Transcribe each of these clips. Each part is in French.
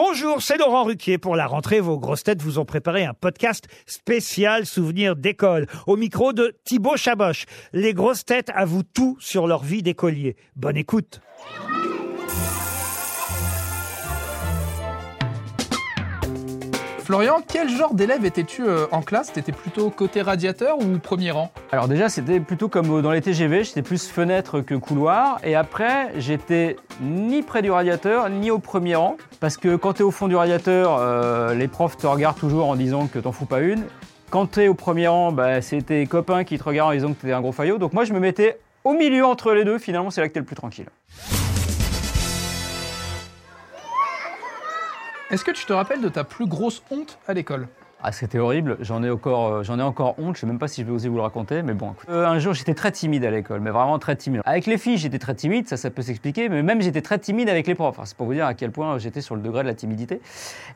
Bonjour, c'est Laurent Ruquier. Pour la rentrée, vos grosses têtes vous ont préparé un podcast spécial souvenir d'école. Au micro de Thibaut Chaboch. Les grosses têtes avouent tout sur leur vie d'écolier. Bonne écoute. Florian, quel genre d'élève étais-tu euh, en classe? T'étais plutôt côté radiateur ou premier rang? Alors déjà, c'était plutôt comme dans les TGV, j'étais plus fenêtre que couloir. Et après, j'étais ni près du radiateur, ni au premier rang. Parce que quand tu es au fond du radiateur, euh, les profs te regardent toujours en disant que t'en fous pas une. Quand tu es au premier rang, bah, c'est tes copains qui te regardent en disant que tu es un gros faillot. Donc moi, je me mettais au milieu entre les deux. Finalement, c'est là que tu es le plus tranquille. Est-ce que tu te rappelles de ta plus grosse honte à l'école? Ah, c'était horrible, j'en ai, encore, euh, j'en ai encore honte, je sais même pas si je vais oser vous le raconter, mais bon. Euh, un jour, j'étais très timide à l'école, mais vraiment très timide. Avec les filles, j'étais très timide, ça, ça peut s'expliquer, mais même j'étais très timide avec les profs. c'est pour vous dire à quel point j'étais sur le degré de la timidité.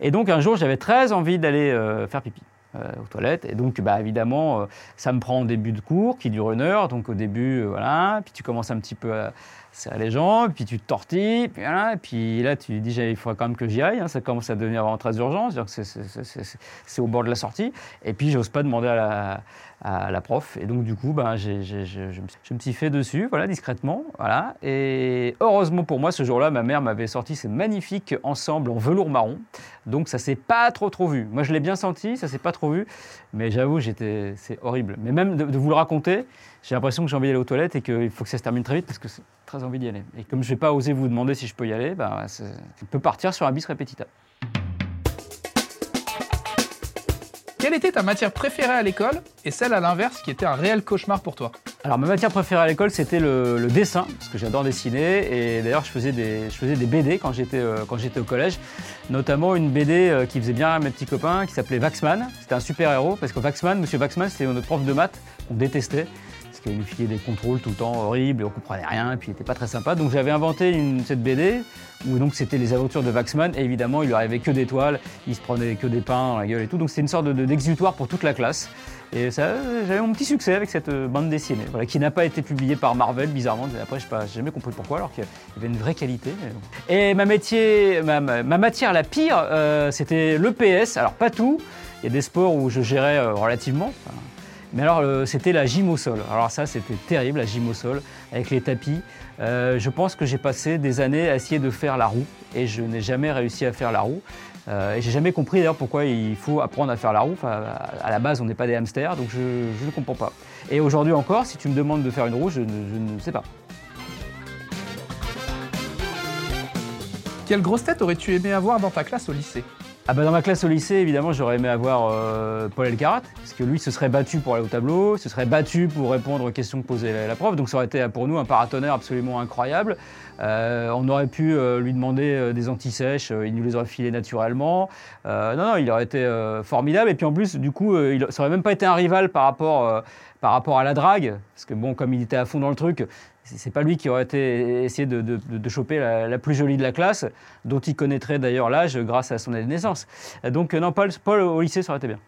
Et donc, un jour, j'avais très envie d'aller euh, faire pipi. Aux toilettes. Et donc, bah, évidemment, ça me prend au début de cours qui dure une heure. Donc, au début, voilà. Puis tu commences un petit peu à, serrer les jambes, puis tu te tortilles, puis, là tu dis il faudrait quand même que j'y aille, hein, ça commence à devenir vraiment très urgent, c'est au bord de la sortie, et puis j'ose pas demander à la, à la prof, et donc du coup ben, je, je, me suis fait dessus, voilà, discrètement, voilà, et heureusement pour moi ce jour-là ma mère m'avait sorti ces magnifiques ensembles en velours marron, donc ça s'est pas trop trop vu. Moi je l'ai bien senti, ça s'est pas trop vu, mais j'avoue j'étais, c'est horrible. Mais même de, vous le raconter, j'ai l'impression que j'ai envie d'aller aux toilettes et qu'il faut que ça se termine très vite parce que c'est très envie d'y aller. Et comme je vais pas oser vous demander si je peux y aller, bah, on peut partir sur un bis répétita. Quelle était ta matière préférée à l'école et celle à l'inverse qui était un réel cauchemar pour toi? Alors ma matière préférée à l'école c'était le, dessin, parce que j'adore dessiner. Et d'ailleurs je faisais des, BD quand j'étais euh, quand j'étais au collège, notamment une BD euh, qui faisait bien mes petits copains qui s'appelait Waxman. C'était un super héros parce que Waxman, Monsieur Waxman c'était notre prof de maths qu'on détestait qu'il nous filait des contrôles tout le temps horribles, et on comprenait rien, et puis il n'était pas très sympa. Donc j'avais inventé cette BD, où donc c'était les aventures de Waxman, et évidemment il lui arrivait que des toiles, il se prenait que des pains dans la gueule et tout. Donc c'était une sorte d'exutoire pour toute la classe. Et ça, j'avais mon petit succès avec cette euh, bande dessinée, qui n'a pas été publiée par Marvel, bizarrement. Après, je n'ai jamais compris pourquoi, alors qu'il y avait une vraie qualité. Et ma, métier, ma, matière la pire, euh, c'était l'EPS. Alors, pas tout. Il y a des sports où je gérais euh, relativement. Mais alors, c'était la gym au sol. Alors ça, c'était terrible, la gym au sol, avec les tapis. Euh, je pense que j'ai passé des années à essayer de faire la roue, et je n'ai jamais réussi à faire la roue. Euh, et j'ai jamais compris d'ailleurs pourquoi il faut apprendre à faire la roue. À la base, on n'est pas des hamsters, donc je, ne comprends pas. Et aujourd'hui encore, si tu me demandes de faire une roue, je ne sais pas. Quelle grosse tête aurais-tu aimé avoir dans ta classe au lycée? Ah bah dans ma classe au lycée, évidemment, j'aurais aimé avoir euh, Paul Elkarat, parce que lui se serait battu pour aller au tableau, se serait battu pour répondre aux questions que posait la, prof, donc ça aurait été pour nous un paratonnerre absolument incroyable. Euh, on aurait pu euh, lui demander des antisèches, il nous les aurait filés naturellement. non, non, il aurait été formidable, et puis en plus, du coup, il, ça aurait même pas été un rival par rapport, par rapport à la drague, parce que bon, comme il était à fond dans le truc, c'est pas lui qui aurait été essayé de, choper la, plus jolie de la classe, dont il connaîtrait d'ailleurs l'âge grâce à son année de naissance. Donc non, Paul, Paul au lycée, ça aurait été bien.